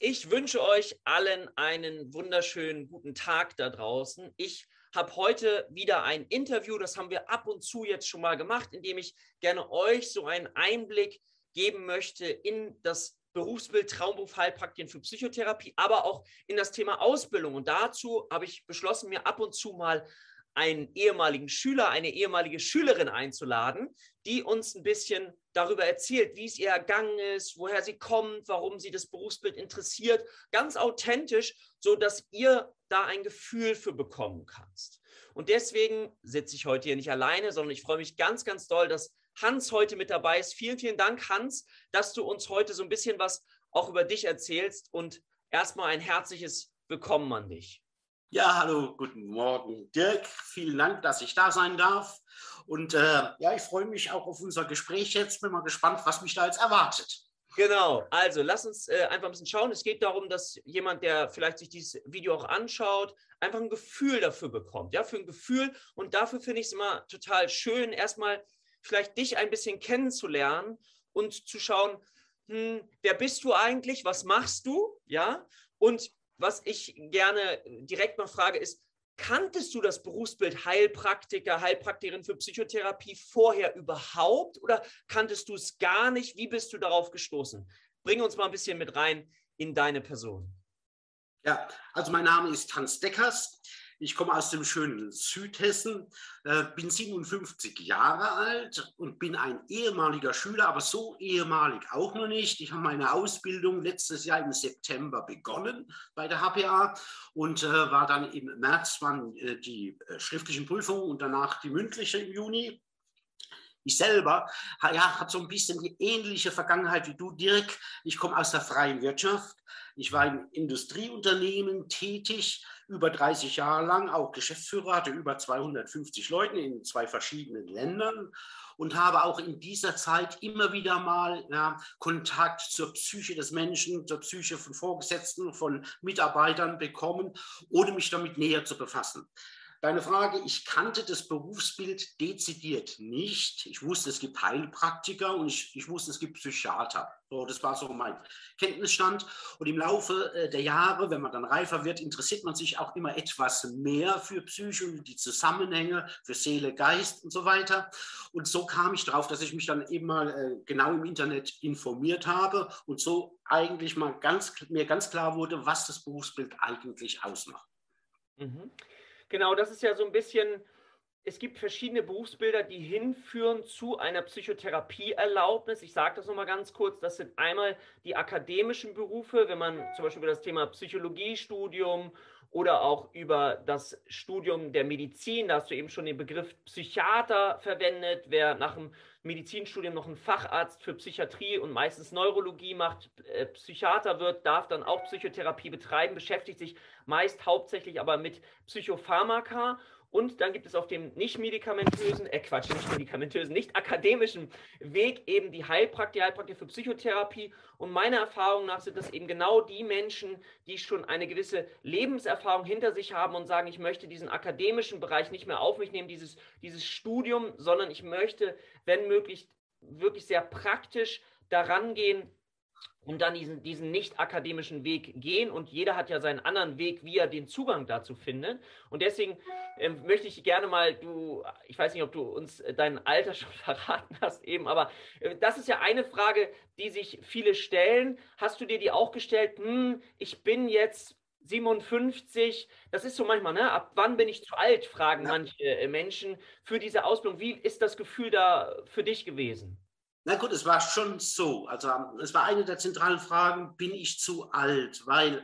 Ich wünsche euch allen einen wunderschönen guten Tag da draußen. Ich habe heute wieder ein Interview, das haben wir ab und zu jetzt schon mal gemacht, in dem ich gerne euch so einen Einblick geben möchte in das Berufsbild Traumberuf Heilpraktiker für Psychotherapie, aber auch in das Thema Ausbildung. Und dazu habe ich beschlossen, mir ab und zu mal einen ehemaligen Schüler, eine ehemalige Schülerin einzuladen, die uns ein bisschen darüber erzählt, wie es ihr ergangen ist, woher sie kommt, warum sie das Berufsbild interessiert, ganz authentisch, so dass ihr da ein Gefühl für bekommen kannst. Und deswegen sitze ich heute hier nicht alleine, sondern ich freue mich ganz, ganz doll, dass Hans heute mit dabei ist. Vielen, vielen Dank, Hans, dass du uns heute so ein bisschen was auch über dich erzählst und erstmal ein herzliches Willkommen an dich. Ja, hallo, guten Morgen, Dirk. Vielen Dank, dass ich da sein darf. Und äh, ja, ich freue mich auch auf unser Gespräch jetzt. Bin mal gespannt, was mich da jetzt erwartet. Genau, also lass uns äh, einfach ein bisschen schauen. Es geht darum, dass jemand, der vielleicht sich dieses Video auch anschaut, einfach ein Gefühl dafür bekommt. Ja, für ein Gefühl. Und dafür finde ich es immer total schön, erstmal vielleicht dich ein bisschen kennenzulernen und zu schauen, hm, wer bist du eigentlich? Was machst du? Ja, und was ich gerne direkt mal frage, ist, kanntest du das Berufsbild Heilpraktiker, Heilpraktikerin für Psychotherapie vorher überhaupt oder kanntest du es gar nicht? Wie bist du darauf gestoßen? Bring uns mal ein bisschen mit rein in deine Person. Ja, also mein Name ist Hans Deckers. Ich komme aus dem schönen Südhessen, äh, bin 57 Jahre alt und bin ein ehemaliger Schüler, aber so ehemalig auch noch nicht. Ich habe meine Ausbildung letztes Jahr im September begonnen bei der HPA und äh, war dann im März waren äh, die schriftlichen Prüfungen und danach die mündliche im Juni. Ich selber ja, habe so ein bisschen die ähnliche Vergangenheit wie du, Dirk. Ich komme aus der freien Wirtschaft. Ich war im Industrieunternehmen tätig, über 30 Jahre lang, auch Geschäftsführer, hatte über 250 Leute in zwei verschiedenen Ländern und habe auch in dieser Zeit immer wieder mal ja, Kontakt zur Psyche des Menschen, zur Psyche von Vorgesetzten, von Mitarbeitern bekommen, ohne mich damit näher zu befassen. Deine Frage, ich kannte das Berufsbild dezidiert nicht. Ich wusste, es gibt Heilpraktiker und ich, ich wusste, es gibt Psychiater. So, das war so mein Kenntnisstand. Und im Laufe äh, der Jahre, wenn man dann reifer wird, interessiert man sich auch immer etwas mehr für Psyche, die Zusammenhänge, für Seele, Geist und so weiter. Und so kam ich darauf, dass ich mich dann eben mal äh, genau im Internet informiert habe und so eigentlich mal ganz, mir ganz klar wurde, was das Berufsbild eigentlich ausmacht. Mhm. Genau, das ist ja so ein bisschen, es gibt verschiedene Berufsbilder, die hinführen zu einer Psychotherapieerlaubnis. Ich sage das nochmal ganz kurz. Das sind einmal die akademischen Berufe, wenn man zum Beispiel über das Thema Psychologiestudium oder auch über das Studium der Medizin, da hast du eben schon den Begriff Psychiater verwendet. Wer nach dem Medizinstudium noch einen Facharzt für Psychiatrie und meistens Neurologie macht, äh, Psychiater wird, darf dann auch Psychotherapie betreiben, beschäftigt sich meist hauptsächlich aber mit Psychopharmaka und dann gibt es auf dem nicht medikamentösen, äh Quatsch, nicht medikamentösen, nicht akademischen Weg eben die Heilpraktiker, Heilpraktiker für Psychotherapie. Und meiner Erfahrung nach sind das eben genau die Menschen, die schon eine gewisse Lebenserfahrung hinter sich haben und sagen, ich möchte diesen akademischen Bereich nicht mehr auf mich nehmen, dieses, dieses Studium, sondern ich möchte, wenn möglich, wirklich sehr praktisch daran gehen, und dann diesen, diesen nicht akademischen Weg gehen. Und jeder hat ja seinen anderen Weg, wie er den Zugang dazu findet. Und deswegen äh, möchte ich gerne mal, du, ich weiß nicht, ob du uns dein Alter schon verraten hast eben, aber äh, das ist ja eine Frage, die sich viele stellen. Hast du dir die auch gestellt? Hm, ich bin jetzt 57, das ist so manchmal, ne? Ab wann bin ich zu alt, fragen ja. manche äh, Menschen für diese Ausbildung. Wie ist das Gefühl da für dich gewesen? Na gut, es war schon so. Also es war eine der zentralen Fragen, bin ich zu alt? Weil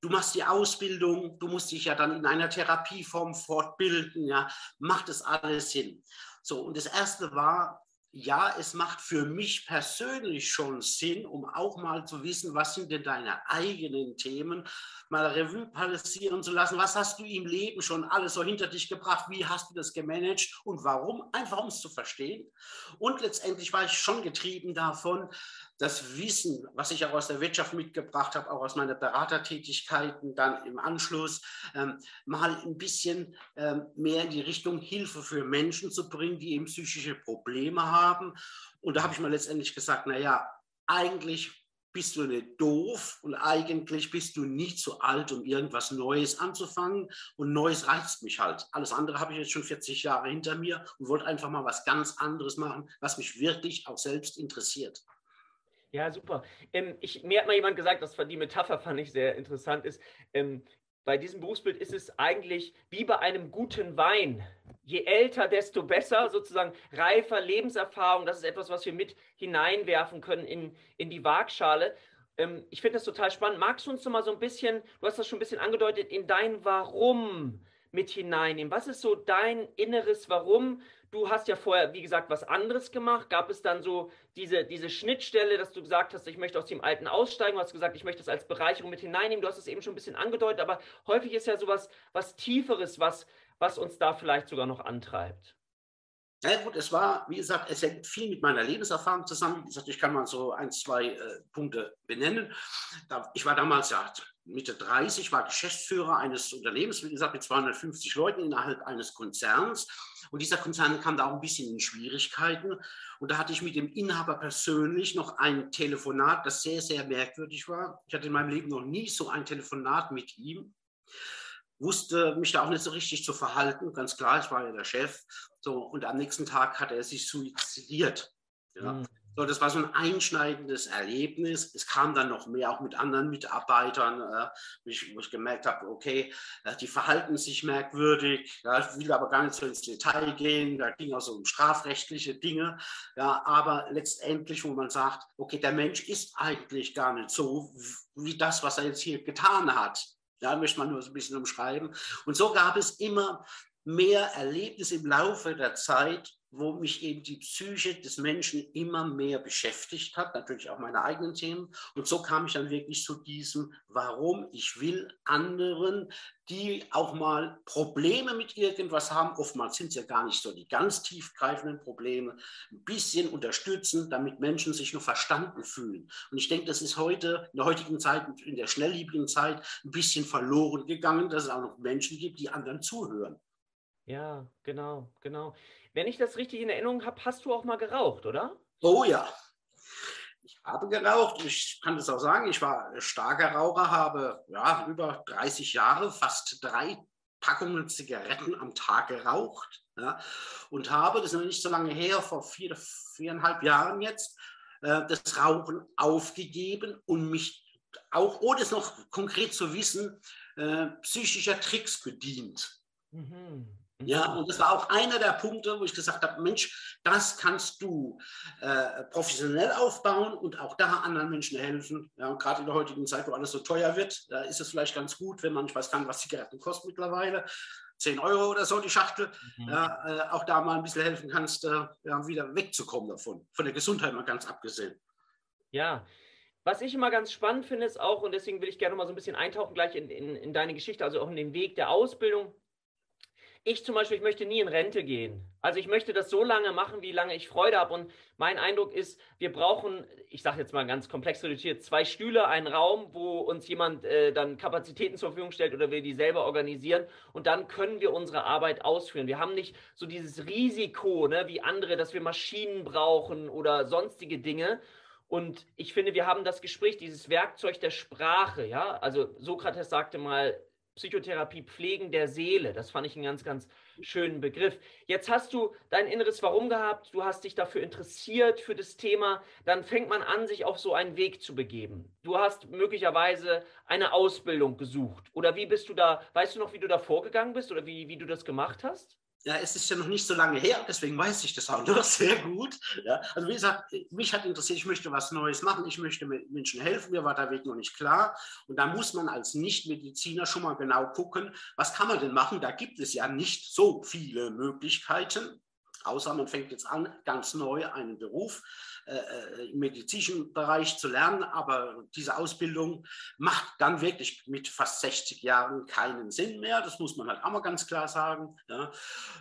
du machst die Ausbildung, du musst dich ja dann in einer Therapieform fortbilden, ja, macht das alles Sinn? So, und das erste war, ja, es macht für mich persönlich schon Sinn, um auch mal zu wissen, was sind denn deine eigenen Themen, mal Revue passieren zu lassen. Was hast du im Leben schon alles so hinter dich gebracht? Wie hast du das gemanagt und warum? Einfach um es zu verstehen. Und letztendlich war ich schon getrieben davon, das Wissen, was ich auch aus der Wirtschaft mitgebracht habe, auch aus meiner Beratertätigkeiten dann im Anschluss, ähm, mal ein bisschen ähm, mehr in die Richtung Hilfe für Menschen zu bringen, die eben psychische Probleme haben. Und da habe ich mir letztendlich gesagt, naja, eigentlich bist du nicht doof und eigentlich bist du nicht zu alt, um irgendwas Neues anzufangen. Und Neues reizt mich halt. Alles andere habe ich jetzt schon 40 Jahre hinter mir und wollte einfach mal was ganz anderes machen, was mich wirklich auch selbst interessiert. Ja, super. Ähm, ich, mir hat mal jemand gesagt, das die Metapher fand ich sehr interessant, ist, ähm, bei diesem Berufsbild ist es eigentlich wie bei einem guten Wein. Je älter, desto besser, sozusagen reifer Lebenserfahrung. Das ist etwas, was wir mit hineinwerfen können in, in die Waagschale. Ähm, ich finde das total spannend. Magst du uns noch mal so ein bisschen, du hast das schon ein bisschen angedeutet, in dein Warum mit hineinnehmen? Was ist so dein inneres Warum? Du hast ja vorher, wie gesagt, was anderes gemacht. Gab es dann so diese, diese Schnittstelle, dass du gesagt hast, ich möchte aus dem Alten aussteigen? Du hast gesagt, ich möchte das als Bereicherung mit hineinnehmen. Du hast es eben schon ein bisschen angedeutet, aber häufig ist ja sowas was Tieferes, was, was uns da vielleicht sogar noch antreibt. Ja gut, es war, wie gesagt, es hängt viel mit meiner Lebenserfahrung zusammen. Wie gesagt, ich kann mal so ein, zwei äh, Punkte benennen. Da, ich war damals ja Mitte 30, war Geschäftsführer eines Unternehmens, wie gesagt, mit 250 Leuten innerhalb eines Konzerns. Und dieser Konzern kam da auch ein bisschen in Schwierigkeiten. Und da hatte ich mit dem Inhaber persönlich noch ein Telefonat, das sehr, sehr merkwürdig war. Ich hatte in meinem Leben noch nie so ein Telefonat mit ihm wusste mich da auch nicht so richtig zu verhalten. Ganz klar, ich war ja der Chef. So, und am nächsten Tag hat er sich suizidiert. Ja. Mhm. So, das war so ein einschneidendes Erlebnis. Es kam dann noch mehr, auch mit anderen Mitarbeitern, äh, wo, ich, wo, ich, gemerkt habe, okay, äh, die verhalten sich merkwürdig. Ja, ich will aber gar nicht so ins Detail gehen. Da ging auch so um strafrechtliche Dinge. Ja, aber letztendlich, wo man sagt, okay, der Mensch ist eigentlich gar nicht so wie das, was er jetzt hier getan hat. Ja, möchte man nur so ein bisschen umschreiben. Und so gab es immer mehr Erlebnisse im Laufe der Zeit, wo mich eben die Psyche des Menschen immer mehr beschäftigt hat, natürlich auch meine eigenen Themen. Und so kam ich dann wirklich zu diesem, warum ich will anderen, die auch mal Probleme mit irgendwas haben, oftmals sind es ja gar nicht so die ganz tiefgreifenden Probleme, ein bisschen unterstützen, damit Menschen sich nur verstanden fühlen. Und ich denke, das ist heute, in der heutigen Zeit, in der schnelllebigen Zeit, ein bisschen verloren gegangen, dass es auch noch Menschen gibt, die anderen zuhören. Ja, genau, genau. Wenn ich das richtig in Erinnerung habe, hast du auch mal geraucht, oder? Oh ja. Ich habe geraucht. Ich kann das auch sagen. Ich war starker Raucher, habe ja, über 30 Jahre, fast drei Packungen Zigaretten am Tag geraucht. Ja, und habe, das ist noch nicht so lange her, vor vier, viereinhalb Jahren jetzt, äh, das Rauchen aufgegeben und mich auch, ohne es noch konkret zu wissen, äh, psychischer Tricks bedient. Mhm. Ja, und das war auch einer der Punkte, wo ich gesagt habe, Mensch, das kannst du äh, professionell aufbauen und auch da anderen Menschen helfen. Ja, und gerade in der heutigen Zeit, wo alles so teuer wird, da ist es vielleicht ganz gut, wenn man, ich weiß gar nicht, was Zigaretten kosten mittlerweile, 10 Euro oder so die Schachtel, mhm. äh, auch da mal ein bisschen helfen kannst, äh, ja, wieder wegzukommen davon, von der Gesundheit mal ganz abgesehen. Ja, was ich immer ganz spannend finde, ist auch, und deswegen will ich gerne mal so ein bisschen eintauchen gleich in, in, in deine Geschichte, also auch in den Weg der Ausbildung ich zum Beispiel, ich möchte nie in Rente gehen. Also ich möchte das so lange machen, wie lange ich Freude habe. Und mein Eindruck ist, wir brauchen, ich sage jetzt mal ganz komplex reduziert, zwei Stühle, einen Raum, wo uns jemand äh, dann Kapazitäten zur Verfügung stellt oder wir die selber organisieren. Und dann können wir unsere Arbeit ausführen. Wir haben nicht so dieses Risiko, ne, wie andere, dass wir Maschinen brauchen oder sonstige Dinge. Und ich finde, wir haben das Gespräch, dieses Werkzeug der Sprache, ja. Also Sokrates sagte mal, Psychotherapie Pflegen der Seele. Das fand ich einen ganz, ganz schönen Begriff. Jetzt hast du dein inneres Warum gehabt, du hast dich dafür interessiert, für das Thema. Dann fängt man an, sich auf so einen Weg zu begeben. Du hast möglicherweise eine Ausbildung gesucht. Oder wie bist du da, weißt du noch, wie du da vorgegangen bist oder wie, wie du das gemacht hast? Ja, es ist ja noch nicht so lange her, deswegen weiß ich das auch noch sehr gut. Ja, also wie gesagt, mich hat interessiert, ich möchte was Neues machen, ich möchte Menschen helfen, mir war der Weg noch nicht klar. Und da muss man als Nichtmediziner schon mal genau gucken, was kann man denn machen? Da gibt es ja nicht so viele Möglichkeiten, außer man fängt jetzt an, ganz neu einen Beruf äh, äh, im medizinischen Bereich zu lernen, aber diese Ausbildung macht dann wirklich mit fast 60 Jahren keinen Sinn mehr. Das muss man halt auch mal ganz klar sagen. Ja.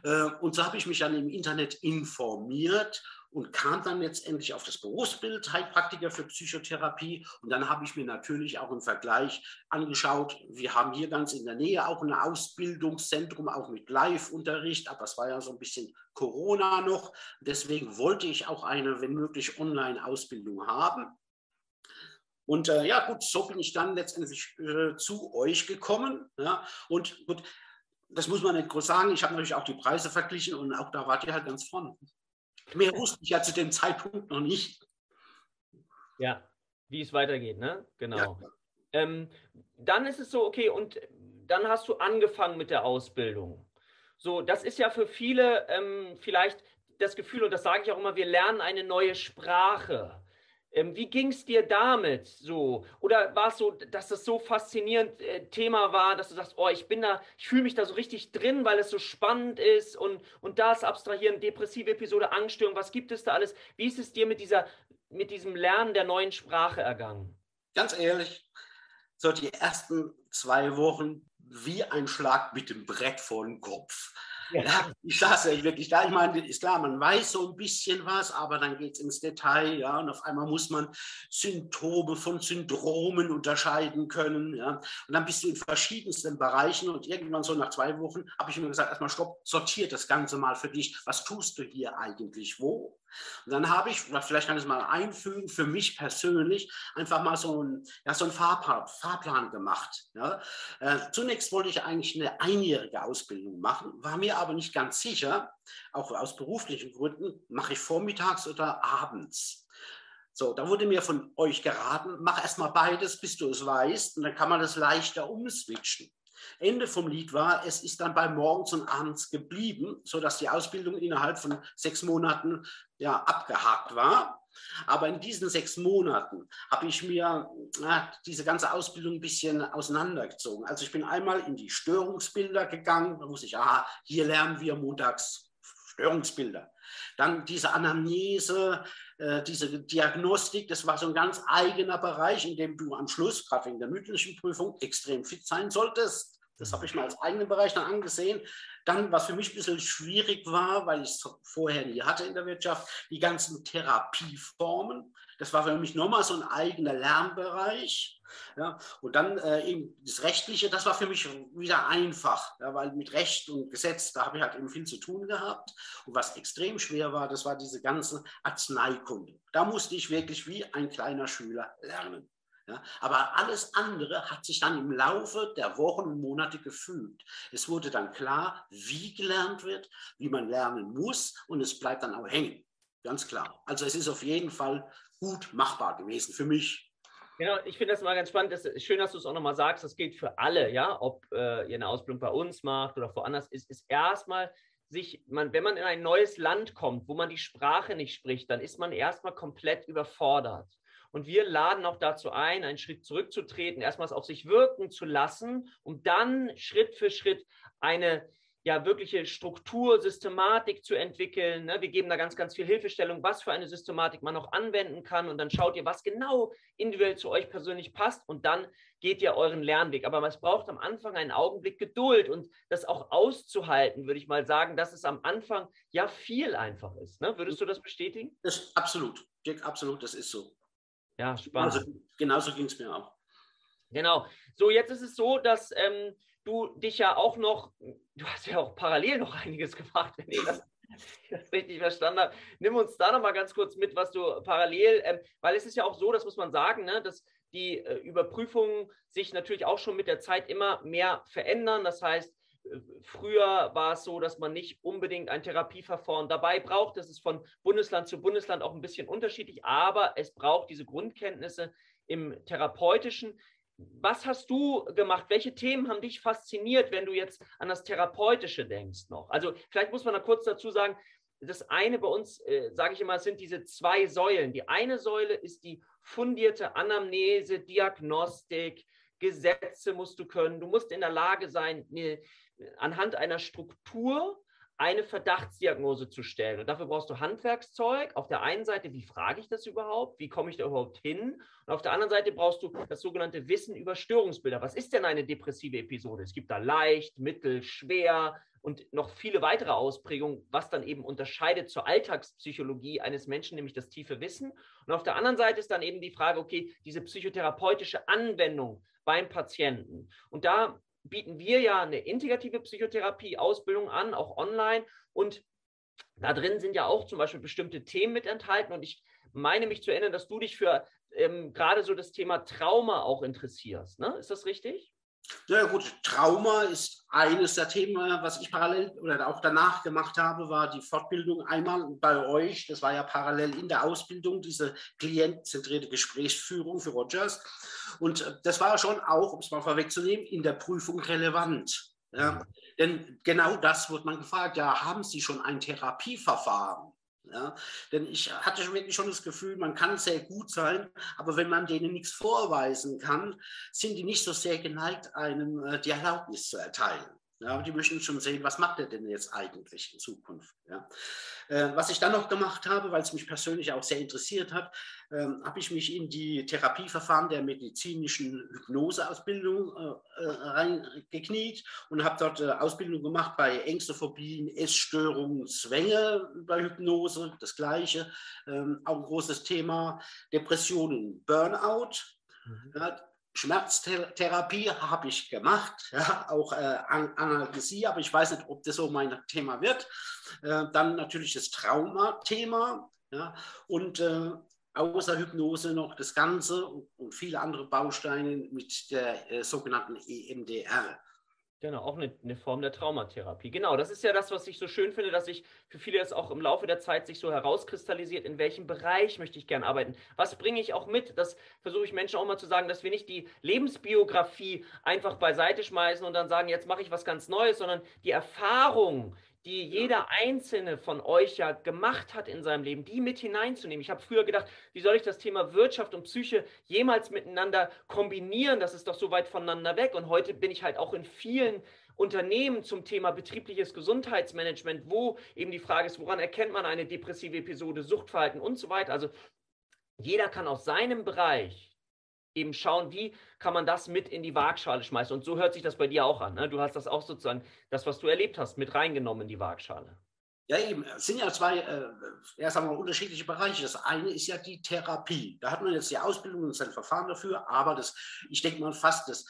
Äh, und so habe ich mich dann im Internet informiert und kam dann letztendlich auf das Berufsbild Heilpraktiker für Psychotherapie. Und dann habe ich mir natürlich auch im Vergleich angeschaut, wir haben hier ganz in der Nähe auch ein Ausbildungszentrum, auch mit Live-Unterricht, aber es war ja so ein bisschen Corona noch. Deswegen wollte ich auch eine, wenn möglich, Online-Ausbildung haben. Und äh, ja, gut, so bin ich dann letztendlich äh, zu euch gekommen. Ja, und gut, das muss man nicht groß sagen. Ich habe natürlich auch die Preise verglichen und auch da wart ihr halt ganz vorne. Mehr wusste ich ja zu dem Zeitpunkt noch nicht. Ja, wie es weitergeht, ne? Genau. Ja. Ähm, dann ist es so, okay, und dann hast du angefangen mit der Ausbildung. So, das ist ja für viele ähm, vielleicht das Gefühl, und das sage ich auch immer, wir lernen eine neue Sprache. Ähm, wie ging es dir damit so? Oder war es so, dass das so faszinierend äh, Thema war, dass du sagst, oh, ich bin da, ich fühle mich da so richtig drin, weil es so spannend ist und, und das abstrahieren, depressive Episode, Angststörung, was gibt es da alles? Wie ist es dir mit dieser, mit diesem Lernen der neuen Sprache ergangen? Ganz ehrlich, so die ersten zwei Wochen wie ein Schlag mit dem Brett vor den Kopf. Ja. ich saß ja wirklich da. Ich meine, ist klar, man weiß so ein bisschen was, aber dann geht es ins Detail, ja, und auf einmal muss man Symptome von Syndromen unterscheiden können, ja. Und dann bist du in verschiedensten Bereichen und irgendwann so nach zwei Wochen habe ich mir gesagt, erstmal stopp, sortiert das Ganze mal für dich. Was tust du hier eigentlich wo? Und dann habe ich, vielleicht kann ich es mal einfügen, für mich persönlich einfach mal so, ein, ja, so einen Fahrplan, Fahrplan gemacht. Ja. Äh, zunächst wollte ich eigentlich eine einjährige Ausbildung machen, war mir aber nicht ganz sicher, auch aus beruflichen Gründen, mache ich vormittags oder abends. So, da wurde mir von euch geraten, mach erstmal beides, bis du es weißt, und dann kann man das leichter umswitchen. Ende vom Lied war, es ist dann bei morgens und abends geblieben, sodass die Ausbildung innerhalb von sechs Monaten ja, abgehakt war. Aber in diesen sechs Monaten habe ich mir na, diese ganze Ausbildung ein bisschen auseinandergezogen. Also ich bin einmal in die Störungsbilder gegangen, da wusste ich, aha, hier lernen wir montags Störungsbilder. Dann diese Anamnese, äh, diese Diagnostik, das war so ein ganz eigener Bereich, in dem du am Schluss, gerade wegen der mündlichen Prüfung, extrem fit sein solltest. Das habe ich mal als eigenen Bereich dann angesehen. Dann, was für mich ein bisschen schwierig war, weil ich es vorher nie hatte in der Wirtschaft, die ganzen Therapieformen. Das war für mich nochmal so ein eigener Lernbereich. Ja, und dann äh, eben das Rechtliche, das war für mich wieder einfach, ja, weil mit Recht und Gesetz, da habe ich halt eben viel zu tun gehabt. Und was extrem schwer war, das war diese ganze Arzneikunde. Da musste ich wirklich wie ein kleiner Schüler lernen. Ja, aber alles andere hat sich dann im Laufe der Wochen und Monate gefügt. Es wurde dann klar, wie gelernt wird, wie man lernen muss und es bleibt dann auch hängen. Ganz klar. Also es ist auf jeden Fall gut machbar gewesen für mich. Genau, ich finde das mal ganz spannend. Das schön, dass du es auch nochmal sagst. Das gilt für alle, ja, ob äh, ihr eine Ausbildung bei uns macht oder woanders, ist, ist erstmal sich, man, wenn man in ein neues Land kommt, wo man die Sprache nicht spricht, dann ist man erstmal komplett überfordert. Und wir laden auch dazu ein, einen Schritt zurückzutreten, erstmals auf sich wirken zu lassen, um dann Schritt für Schritt eine ja wirkliche Struktur, Systematik zu entwickeln. Ne? Wir geben da ganz, ganz viel Hilfestellung, was für eine Systematik man noch anwenden kann. Und dann schaut ihr, was genau individuell zu euch persönlich passt. Und dann geht ihr euren Lernweg. Aber es braucht am Anfang einen Augenblick Geduld und das auch auszuhalten, würde ich mal sagen, dass es am Anfang ja viel einfach ist. Ne? Würdest du das bestätigen? Das, absolut, Dirk, absolut, das ist so. Ja, spannend. Also, genauso ging es mir auch. Genau. So, jetzt ist es so, dass ähm, du dich ja auch noch, du hast ja auch parallel noch einiges gemacht, wenn ich das, das richtig verstanden habe. Nimm uns da noch mal ganz kurz mit, was du parallel, ähm, weil es ist ja auch so, das muss man sagen, ne, dass die äh, Überprüfungen sich natürlich auch schon mit der Zeit immer mehr verändern. Das heißt, Früher war es so, dass man nicht unbedingt ein Therapieverfahren dabei braucht. Das ist von Bundesland zu Bundesland auch ein bisschen unterschiedlich, aber es braucht diese Grundkenntnisse im therapeutischen. Was hast du gemacht? Welche Themen haben dich fasziniert, wenn du jetzt an das Therapeutische denkst noch? Also vielleicht muss man da kurz dazu sagen, das eine bei uns, äh, sage ich immer, sind diese zwei Säulen. Die eine Säule ist die fundierte Anamnese, Diagnostik, Gesetze musst du können. Du musst in der Lage sein, eine anhand einer Struktur eine Verdachtsdiagnose zu stellen. Und dafür brauchst du Handwerkszeug. Auf der einen Seite, wie frage ich das überhaupt? Wie komme ich da überhaupt hin? Und auf der anderen Seite brauchst du das sogenannte Wissen über Störungsbilder. Was ist denn eine depressive Episode? Es gibt da leicht, mittel, schwer und noch viele weitere Ausprägungen, was dann eben unterscheidet zur Alltagspsychologie eines Menschen, nämlich das tiefe Wissen. Und auf der anderen Seite ist dann eben die Frage, okay, diese psychotherapeutische Anwendung beim Patienten. Und da bieten wir ja eine integrative Psychotherapie-Ausbildung an, auch online. Und da drin sind ja auch zum Beispiel bestimmte Themen mit enthalten. Und ich meine mich zu erinnern, dass du dich für ähm, gerade so das Thema Trauma auch interessierst. Ne? Ist das richtig? Ja gut, Trauma ist eines der Themen, was ich parallel oder auch danach gemacht habe, war die Fortbildung einmal bei euch. Das war ja parallel in der Ausbildung, diese klientzentrierte Gesprächsführung für Rogers. Und äh, das war schon auch, um es mal vorwegzunehmen, in der Prüfung relevant. Ja? Denn genau das wird man gefragt. Ja, haben Sie schon ein Therapieverfahren? Ja, denn ich hatte wirklich schon das Gefühl, man kann sehr gut sein, aber wenn man denen nichts vorweisen kann, sind die nicht so sehr geneigt, einem äh, die Erlaubnis zu erteilen. Ja, aber die möchten schon sehen, was macht er denn jetzt eigentlich in Zukunft. Ja. Äh, was ich dann noch gemacht habe, weil es mich persönlich auch sehr interessiert hat, äh, habe ich mich in die Therapieverfahren der medizinischen Hypnoseausbildung äh, äh reingekniet und habe dort äh, Ausbildung gemacht bei Ängstephobien, Essstörungen, Zwänge bei Hypnose, das gleiche. Ähm, auch ein großes Thema, Depressionen, Burnout. Mhm. Ja, Schmerztherapie habe ich gemacht, ja, auch äh, Analgesie, aber ich weiß nicht, ob das so mein Thema wird. Äh, dann natürlich das Traumathema ja, und äh, außer Hypnose noch das Ganze und, und viele andere Bausteine mit der äh, sogenannten EMDR. Genau, auch eine, eine, Form der Traumatherapie. Genau, das ist ja das, was ich so schön finde, dass sich für viele das auch im Laufe der Zeit sich so herauskristallisiert, in welchem Bereich möchte ich gern arbeiten. Was bringe ich auch mit? Das versuche ich Menschen auch mal zu sagen, dass wir nicht die Lebensbiografie einfach beiseite schmeißen und dann sagen, jetzt mache ich was ganz Neues, sondern die Erfahrung, die jeder einzelne von euch ja gemacht hat in seinem Leben, die mit hineinzunehmen. Ich habe früher gedacht, wie soll ich das Thema Wirtschaft und Psyche jemals miteinander kombinieren? Das ist doch so weit voneinander weg. Und heute bin ich halt auch in vielen Unternehmen zum Thema betriebliches Gesundheitsmanagement, wo eben die Frage ist, woran erkennt man eine depressive Episode, Suchtverhalten und so weiter. Also jeder kann aus seinem Bereich eben schauen, wie kann man das mit in die Waagschale schmeißen. Und so hört sich das bei dir auch an. Ne? Du hast das auch sozusagen, das, was du erlebt hast, mit reingenommen in die Waagschale. Ja, eben. Es sind ja zwei, äh, ja, sagen wir, unterschiedliche Bereiche. Das eine ist ja die Therapie. Da hat man jetzt die Ausbildung und sein Verfahren dafür, aber das, ich denke mal fast das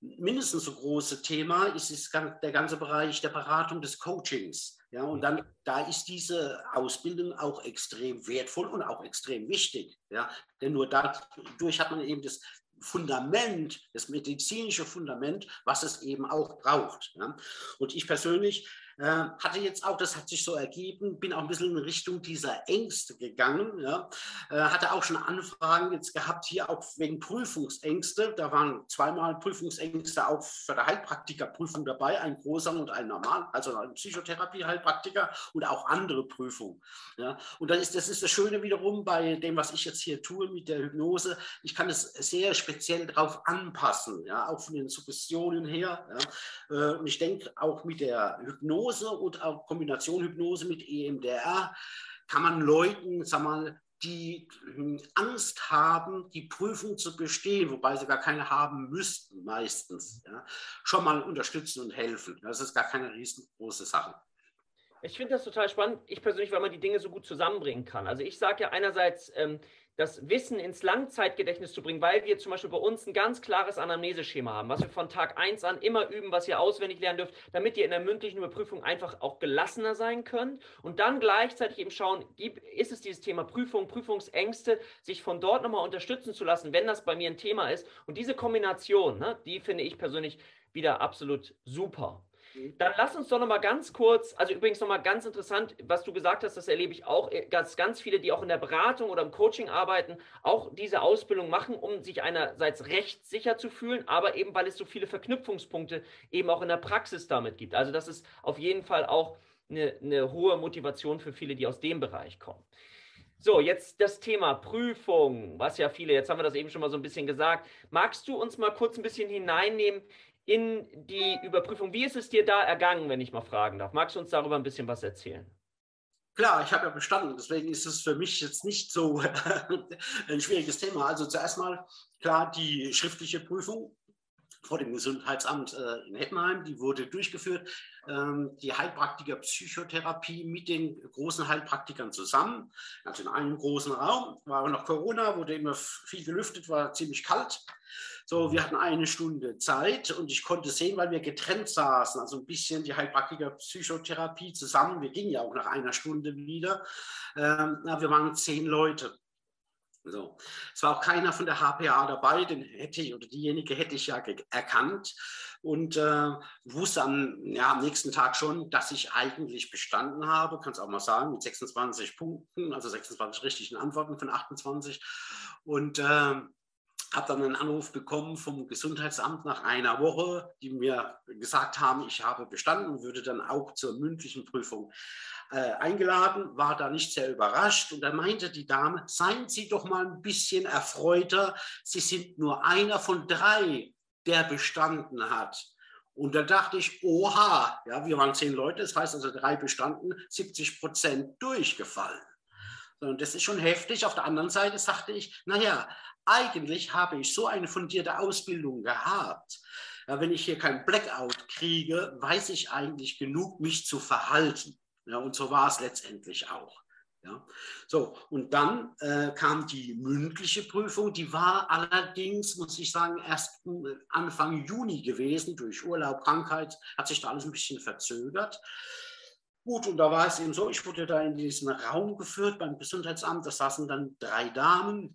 mindestens so große Thema ist, ist der ganze Bereich der Beratung des Coachings. Ja, und dann, da ist diese Ausbildung auch extrem wertvoll und auch extrem wichtig. Ja, denn nur dadurch hat man eben das Fundament, das medizinische Fundament, was es eben auch braucht. Ja. Und ich persönlich äh, hatte jetzt auch, das hat sich so ergeben, bin auch ein bisschen in Richtung dieser Ängste gegangen. Ja. Äh, hatte auch schon Anfragen jetzt gehabt, hier auch wegen Prüfungsängste. Da waren zweimal Prüfungsängste auch für die Heilpraktikerprüfung dabei, ein großer und ein normal, also ein Psychotherapie-Heilpraktiker und auch andere Prüfungen. Ja. Und dann ist, das ist das Schöne wiederum bei dem, was ich jetzt hier tue mit der Hypnose. Ich kann es sehr speziell darauf anpassen, ja, auch von den Suggestionen her. Ja. Äh, und ich denke auch mit der Hypnose, Hypnose und auch Kombination Hypnose mit EMDR kann man Leuten, sag mal, die hm, Angst haben, die Prüfung zu bestehen, wobei sie gar keine haben müssten meistens, ja, schon mal unterstützen und helfen. Das ist gar keine riesengroße Sache. Ich finde das total spannend. Ich persönlich, weil man die Dinge so gut zusammenbringen kann. Also ich sage ja einerseits, ähm, das Wissen ins Langzeitgedächtnis zu bringen, weil wir zum Beispiel bei uns ein ganz klares Anamneseschema haben, was wir von Tag 1 an immer üben, was ihr auswendig lernen dürft, damit ihr in der mündlichen Überprüfung einfach auch gelassener sein könnt und dann gleichzeitig eben schauen, ist es dieses Thema Prüfung, Prüfungsängste, sich von dort nochmal unterstützen zu lassen, wenn das bei mir ein Thema ist. Und diese Kombination, ne, die finde ich persönlich wieder absolut super. Mhm. Dann lass uns doch noch mal ganz kurz, also übrigens noch mal ganz interessant, was du gesagt hast, das erlebe ich auch, äh, dass ganz viele, die auch in der Beratung oder im Coaching arbeiten, auch diese Ausbildung machen, um sich einerseits rechtssicher zu fühlen, aber eben, weil es so viele Verknüpfungspunkte eben auch in der Praxis damit gibt. Also das ist auf jeden Fall auch eine, eine hohe Motivation für viele, die aus dem Bereich kommen. So, jetzt das Thema Prüfung, was ja viele, jetzt haben wir das eben schon mal so ein bisschen gesagt. Magst du uns mal kurz ein bisschen hineinnehmen in die Überprüfung. Wie ist es dir da ergangen, wenn ich mal fragen darf? Magst du uns darüber ein bisschen was erzählen? Klar, ich habe ja bestanden, deswegen ist es für mich jetzt nicht so ein schwieriges Thema. Also zuerst mal, klar, die schriftliche Prüfung vor dem Gesundheitsamt äh, in Hettenheim, die wurde durchgeführt. Ähm, die Heilpraktiker Psychotherapie mit den großen Heilpraktikern zusammen, also in einem großen Raum. War noch Corona, wurde immer viel gelüftet, war ziemlich kalt. So, wir hatten eine Stunde Zeit und ich konnte sehen, weil wir getrennt saßen, also ein bisschen die Heilpraktiker Psychotherapie zusammen. Wir gingen ja auch nach einer Stunde wieder. Ähm, wir waren zehn Leute. So. Es war auch keiner von der HPA dabei, den hätte ich oder diejenige hätte ich ja erkannt und äh, wusste am, ja, am nächsten Tag schon, dass ich eigentlich bestanden habe, kann es auch mal sagen, mit 26 Punkten, also 26 richtigen Antworten von 28 und äh, habe dann einen Anruf bekommen vom Gesundheitsamt nach einer Woche, die mir gesagt haben, ich habe bestanden und würde dann auch zur mündlichen Prüfung äh, eingeladen, war da nicht sehr überrascht und da meinte die Dame, seien Sie doch mal ein bisschen erfreuter, Sie sind nur einer von drei, der bestanden hat. Und da dachte ich, oha, ja, wir waren zehn Leute, das heißt also drei bestanden, 70 Prozent durchgefallen. Und das ist schon heftig. Auf der anderen Seite sagte ich, naja, eigentlich habe ich so eine fundierte Ausbildung gehabt. Ja, wenn ich hier kein Blackout kriege, weiß ich eigentlich genug, mich zu verhalten. Ja, und so war es letztendlich auch. Ja. So, und dann äh, kam die mündliche Prüfung, die war allerdings, muss ich sagen, erst äh, Anfang Juni gewesen. Durch Urlaub, Krankheit hat sich da alles ein bisschen verzögert. Gut, und da war es eben so, ich wurde da in diesen Raum geführt beim Gesundheitsamt, da saßen dann drei Damen,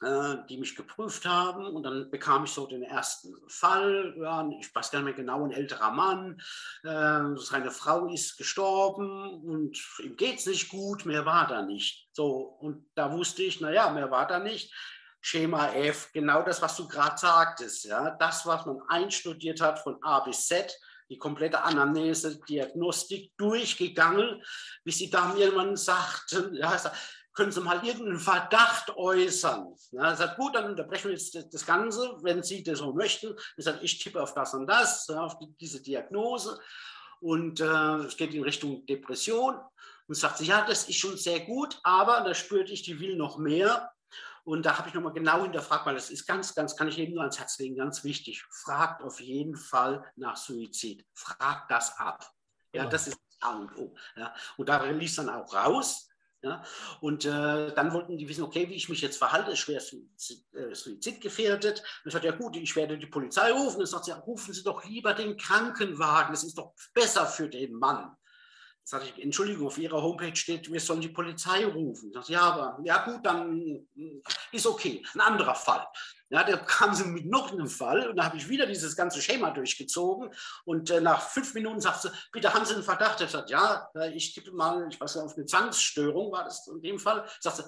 die mich geprüft haben. Und dann bekam ich so den ersten Fall. Ja, ich weiß gar nicht mehr genau, ein älterer Mann. Äh, seine Frau ist gestorben und ihm geht es nicht gut, mehr war da nicht. So, und da wusste ich, naja, mehr war da nicht. Schema F, genau das, was du gerade sagtest. Ja? Das, was man einstudiert hat von A bis Z, die komplette Anamnese, Diagnostik durchgegangen, bis sie dann irgendwann sagten, ja, können Sie mal irgendeinen Verdacht äußern? Ja, er sagt, gut, dann unterbrechen wir jetzt das Ganze, wenn Sie das so möchten. Er sagt, ich tippe auf das und das, auf diese Diagnose und äh, es geht in Richtung Depression. Und sagt sie, ja, das ist schon sehr gut, aber da spürte ich, die will noch mehr. Und da habe ich nochmal genau hinterfragt, weil das ist ganz, ganz, kann ich eben nur ans Herz legen, ganz wichtig. Fragt auf jeden Fall nach Suizid. Fragt das ab. Ja, ja. das ist A und O. Ja. Und da ließ dann auch raus, ja? Und äh, dann wollten die wissen, okay, wie ich mich jetzt verhalte, ist schwer äh, suizidgefährdet. Und ich sagte, ja gut, ich werde die Polizei rufen. Und sagt sie, ja, rufen Sie doch lieber den Krankenwagen, das ist doch besser für den Mann. Sag ich, Entschuldigung, auf Ihrer Homepage steht, wir sollen die Polizei rufen. Sag ich, ja, aber ja gut, dann hm, ist okay. Ein anderer Fall. Ja, da kam sie mit noch einem Fall und da habe ich wieder dieses ganze Schema durchgezogen und äh, nach fünf Minuten sagt sie, bitte haben Sie einen Verdacht? Ich sagte, ja, äh, ich tippe mal, ich weiß nicht, auf eine Zwangsstörung war das in dem Fall. Sagt sie,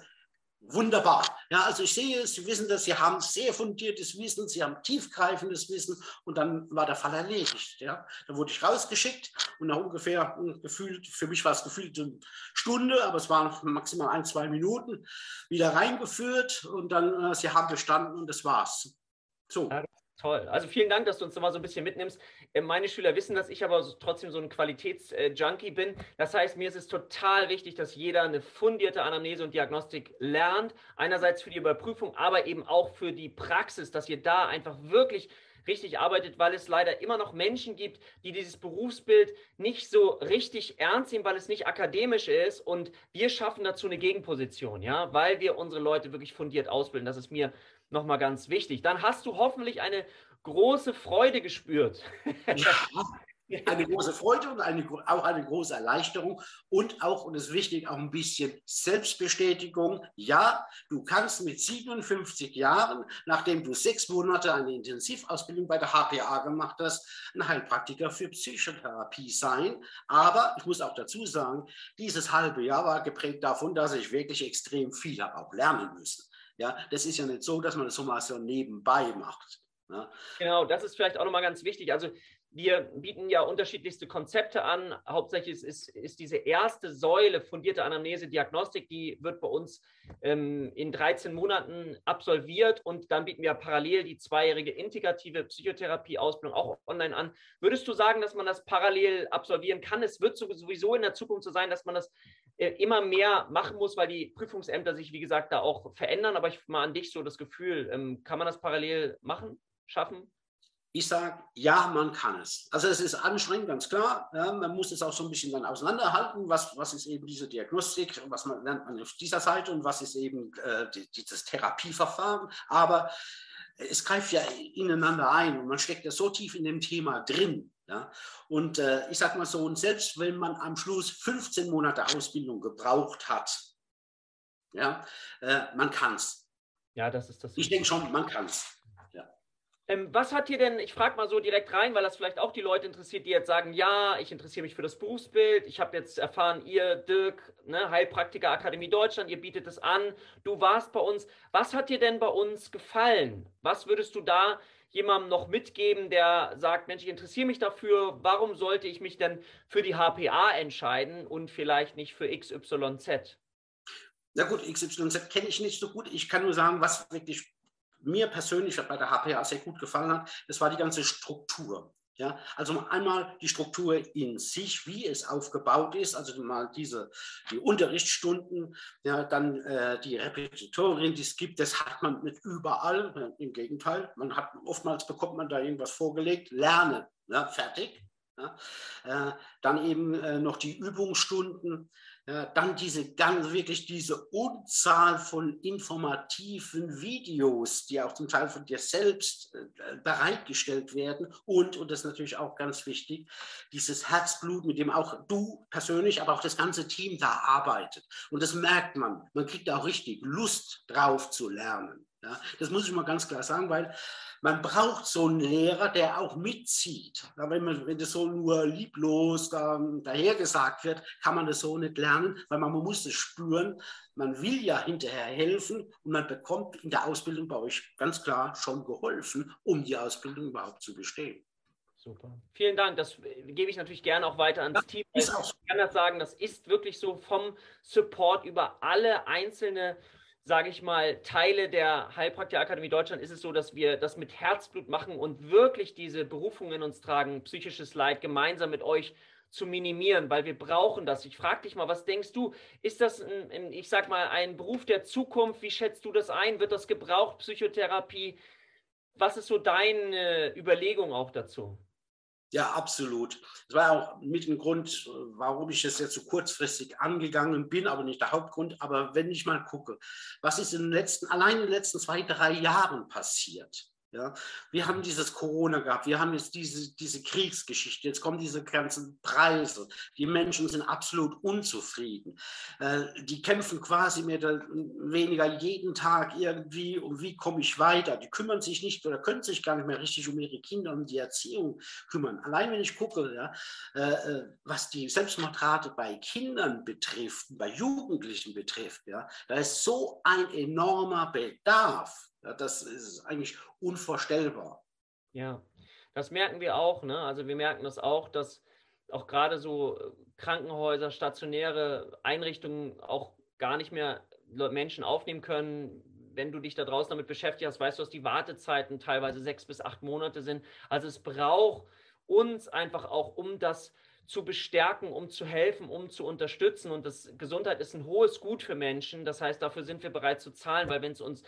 Wunderbar. Ja, also ich sehe, Sie wissen das, Sie haben sehr fundiertes Wissen, Sie haben tiefgreifendes Wissen und dann war der Fall erledigt. Ja. Dann wurde ich rausgeschickt und nach ungefähr gefühlt, für mich war es gefühlt eine Stunde, aber es waren maximal ein, zwei Minuten, wieder reingeführt und dann, äh, Sie haben bestanden und das war's. So. Ja, Toll. Also vielen Dank, dass du uns da mal so ein bisschen mitnimmst. Äh, meine Schüler wissen, dass ich aber trotzdem so ein Qualitätsjunkie bin. Das heißt, mir ist es total wichtig, dass jeder eine fundierte Anamnese und Diagnostik lernt. Einerseits für die Überprüfung, aber eben auch für die Praxis, dass ihr da einfach wirklich richtig arbeitet, weil es leider immer noch Menschen gibt, die dieses Berufsbild nicht so richtig ernst nehmen, weil es nicht akademisch ist. Und wir schaffen dazu eine Gegenposition, ja, weil wir unsere Leute wirklich fundiert ausbilden. Das ist mir nochmal ganz wichtig. Dann hast du hoffentlich eine große Freude gespürt. Ja, eine große Freude und eine, auch eine große Erleichterung und auch, und das ist wichtig, auch ein bisschen Selbstbestätigung. Ja, du kannst mit 57 Jahren, nachdem du sechs Monate eine Intensivausbildung bei der HPA gemacht hast, ein Heilpraktiker für Psychotherapie sein. Aber ich muss auch dazu sagen, dieses halbe Jahr war geprägt davon, dass ich wirklich extrem viel habe auch lernen müssen. Ja, das ist ja nicht so, dass man das so mal so nebenbei macht. Ja. Genau, das ist vielleicht auch nochmal ganz wichtig. Also wir bieten ja unterschiedlichste Konzepte an. Hauptsächlich ist, ist diese erste Säule fundierte Anamnese, Diagnostik, die wird bei uns ähm, in 13 Monaten absolviert und dann bieten wir parallel die zweijährige integrative Psychotherapie-Ausbildung auch online an. Würdest du sagen, dass man das parallel absolvieren kann? Es wird sowieso in der Zukunft so sein, dass man das äh, immer mehr machen muss, weil die Prüfungsämter sich, wie gesagt, da auch verändern. Aber ich mal an dich so das Gefühl, ähm, kann man das parallel machen, schaffen? Ich sage, ja, man kann es. Also es ist anstrengend, ganz klar. Ja, man muss es auch so ein bisschen dann auseinanderhalten, was, was ist eben diese Diagnostik, was man lernt man auf dieser Seite und was ist eben äh, dieses Therapieverfahren. Aber es greift ja ineinander ein und man steckt ja so tief in dem Thema drin. Ja? Und äh, ich sage mal so, und selbst wenn man am Schluss 15 Monate Ausbildung gebraucht hat, Ja, äh, man kann es. Ja, das ist das. Ich denke schon, man kann es. Ähm, was hat dir denn, ich frage mal so direkt rein, weil das vielleicht auch die Leute interessiert, die jetzt sagen, ja, ich interessiere mich für das Berufsbild, ich habe jetzt erfahren, ihr, Dirk, ne, Heilpraktiker Akademie Deutschland, ihr bietet es an, du warst bei uns. Was hat dir denn bei uns gefallen? Was würdest du da jemandem noch mitgeben, der sagt, Mensch, ich interessiere mich dafür, warum sollte ich mich denn für die HPA entscheiden und vielleicht nicht für XYZ? Na gut, XYZ kenne ich nicht so gut. Ich kann nur sagen, was wirklich mir persönlich bei der HPA sehr gut gefallen hat, das war die ganze Struktur. Ja, also einmal die Struktur in sich, wie es aufgebaut ist, also mal diese die Unterrichtsstunden, ja, dann äh, die Repetitorin, die es gibt, das hat man nicht überall. Im Gegenteil, man hat oftmals bekommt man da irgendwas vorgelegt, lernen, ja, fertig. Ja. Äh, dann eben äh, noch die Übungsstunden, dann diese ganz, wirklich diese Unzahl von informativen Videos, die auch zum Teil von dir selbst äh, bereitgestellt werden. Und, und das ist natürlich auch ganz wichtig, dieses Herzblut, mit dem auch du persönlich, aber auch das ganze Team da arbeitet. Und das merkt man. Man kriegt auch richtig Lust drauf zu lernen. Ja, das muss ich mal ganz klar sagen, weil man braucht so einen Lehrer, der auch mitzieht. Ja, wenn, man, wenn das so nur lieblos da, dahergesagt wird, kann man das so nicht lernen, weil man, man muss es spüren. Man will ja hinterher helfen und man bekommt in der Ausbildung bei euch ganz klar schon geholfen, um die Ausbildung überhaupt zu bestehen. Super. Vielen Dank. Das gebe ich natürlich gerne auch weiter ans ja, Team. Ich kann das sagen, das ist wirklich so vom Support über alle einzelne sage ich mal, Teile der Heilpraktiker-Akademie Deutschland ist es so, dass wir das mit Herzblut machen und wirklich diese Berufung in uns tragen, psychisches Leid gemeinsam mit euch zu minimieren, weil wir brauchen das. Ich frage dich mal, was denkst du? Ist das, ein, ein, ich sag mal, ein Beruf der Zukunft? Wie schätzt du das ein? Wird das gebraucht, Psychotherapie? Was ist so deine Überlegung auch dazu? Ja, absolut. Das war auch mit dem Grund, warum ich es jetzt so kurzfristig angegangen bin, aber nicht der Hauptgrund. Aber wenn ich mal gucke, was ist in den letzten, allein in den letzten zwei, drei Jahren passiert, ja, wir haben dieses Corona gehabt, wir haben jetzt diese, diese Kriegsgeschichte, jetzt kommen diese ganzen Preise. Die Menschen sind absolut unzufrieden. Äh, die kämpfen quasi mehr oder weniger jeden Tag irgendwie, um wie komme ich weiter. Die kümmern sich nicht oder können sich gar nicht mehr richtig um ihre Kinder und die Erziehung kümmern. Allein wenn ich gucke, ja, äh, äh was die Selbstmordrate bei Kindern betrifft, bei Jugendlichen betrifft, ja, da ist so ein enormer Bedarf. Ja, das ist eigentlich unvorstellbar. Ja, das merken wir auch. Ne? Also wir merken das auch, dass auch gerade so äh, Krankenhäuser, stationäre Einrichtungen auch gar nicht mehr Menschen aufnehmen können. Wenn du dich da draußen damit beschäftigt hast, weißt du, dass die Wartezeiten teilweise sechs bis acht Monate sind. Also es braucht uns einfach auch, um das zu bestärken, um zu helfen, um zu unterstützen. Und das Gesundheit ist ein hohes Gut für Menschen. Das heißt, dafür sind wir bereit zu zahlen, weil wenn es uns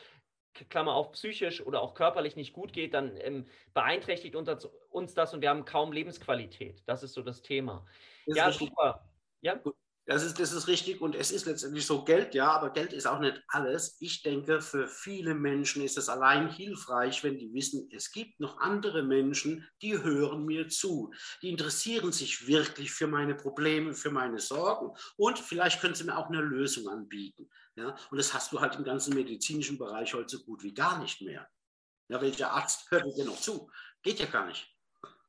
Klammer auf, psychisch oder auch körperlich nicht gut geht, dann ähm, beeinträchtigt uns das und wir haben kaum Lebensqualität. Das ist so das Thema. Das ja, super. Ja? Das ist, das ist richtig und es ist letztendlich so Geld, ja, aber Geld ist auch nicht alles. Ich denke, für viele Menschen ist es allein hilfreich, wenn die wissen, es gibt noch andere Menschen, die hören mir zu. Die interessieren sich wirklich für meine Probleme, für meine Sorgen und vielleicht können sie mir auch eine Lösung anbieten. Ja? Und das hast du halt im ganzen medizinischen Bereich heute so gut wie gar nicht mehr. Ja, welcher Arzt hört dir noch zu? Geht ja gar nicht.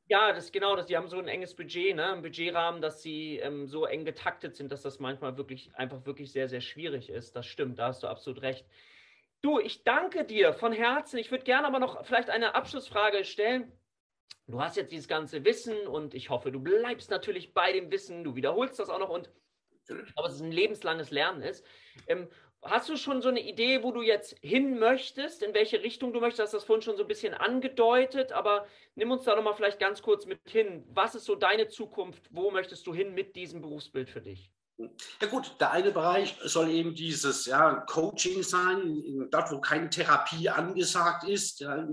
Ja, das genau, das, die haben so ein enges Budget, ne, ein Budgetrahmen, dass sie ähm, so eng getaktet sind, dass das manchmal wirklich einfach wirklich sehr, sehr schwierig ist. Das stimmt, da hast du absolut recht. Du, ich danke dir von Herzen. Ich würde gerne aber noch vielleicht eine Abschlussfrage stellen. Du hast jetzt dieses ganze Wissen und ich hoffe, du bleibst natürlich bei dem Wissen, du wiederholst das auch noch und aber es ist ein lebenslanges Lernen ist. Ähm, hast du schon so eine Idee, wo du jetzt hin möchtest, in welche Richtung du möchtest? Du hast das vorhin schon so ein bisschen angedeutet, aber nimm uns da nochmal vielleicht ganz kurz mit hin. Was ist so deine Zukunft? Wo möchtest du hin mit diesem Berufsbild für dich? Ja gut, der eine Bereich soll eben dieses ja, Coaching sein, dort wo keine Therapie angesagt ist, ja,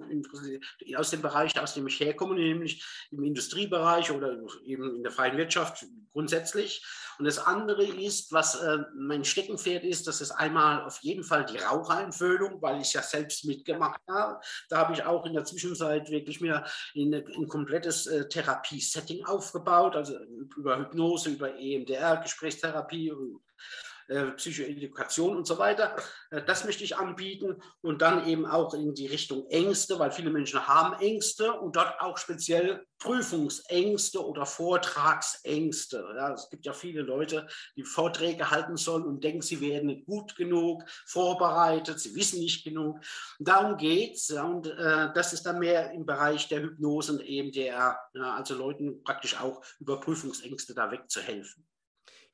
aus dem Bereich, aus dem ich herkomme, nämlich im Industriebereich oder eben in der freien Wirtschaft grundsätzlich. Und das andere ist, was äh, mein Steckenpferd ist, das ist einmal auf jeden Fall die Raucheinfüllung, weil ich ja selbst mitgemacht habe. Da habe ich auch in der Zwischenzeit wirklich mir ein, ein komplettes äh, Therapie-Setting aufgebaut, also über Hypnose, über EMDR, Gesprächstherapie und äh, Psychoedukation und so weiter. Äh, das möchte ich anbieten und dann eben auch in die Richtung Ängste, weil viele Menschen haben Ängste und dort auch speziell Prüfungsängste oder Vortragsängste. Ja, es gibt ja viele Leute, die Vorträge halten sollen und denken, sie werden nicht gut genug vorbereitet, sie wissen nicht genug. Darum geht es. Und äh, das ist dann mehr im Bereich der Hypnose und der, ja, also Leuten praktisch auch über Prüfungsängste da wegzuhelfen.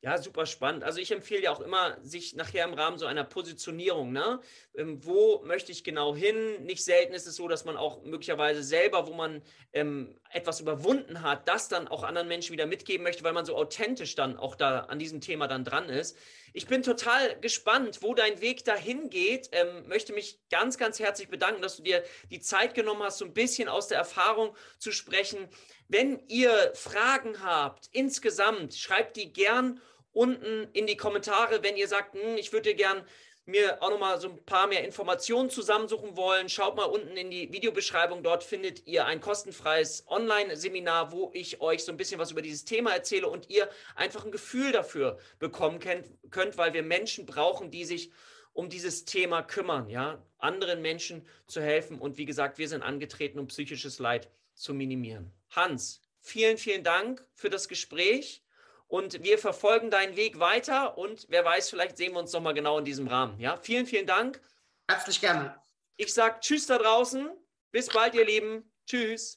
Ja, super spannend. Also ich empfehle ja auch immer, sich nachher im Rahmen so einer Positionierung, ne, ähm, wo möchte ich genau hin? Nicht selten ist es so, dass man auch möglicherweise selber, wo man ähm, etwas überwunden hat, das dann auch anderen Menschen wieder mitgeben möchte, weil man so authentisch dann auch da an diesem Thema dann dran ist. Ich bin total gespannt, wo dein Weg dahin geht. Ähm, möchte mich ganz, ganz herzlich bedanken, dass du dir die Zeit genommen hast, so ein bisschen aus der Erfahrung zu sprechen. Wenn ihr Fragen habt, insgesamt, schreibt die gern unten in die Kommentare, wenn ihr sagt, hm, ich würde gern mir auch noch mal so ein paar mehr Informationen zusammensuchen wollen, schaut mal unten in die Videobeschreibung. Dort findet ihr ein kostenfreies Online-Seminar, wo ich euch so ein bisschen was über dieses Thema erzähle und ihr einfach ein Gefühl dafür bekommen könnt, weil wir Menschen brauchen, die sich um dieses Thema kümmern, ja, anderen Menschen zu helfen. Und wie gesagt, wir sind angetreten, um psychisches Leid zu minimieren. Hans, vielen, vielen Dank für das Gespräch und wir verfolgen deinen Weg weiter und wer weiß, vielleicht sehen wir uns nochmal genau in diesem Rahmen. Ja, vielen, vielen Dank. Herzlich gerne. Ich sage Tschüss da draußen. Bis bald, ihr Lieben. Tschüss.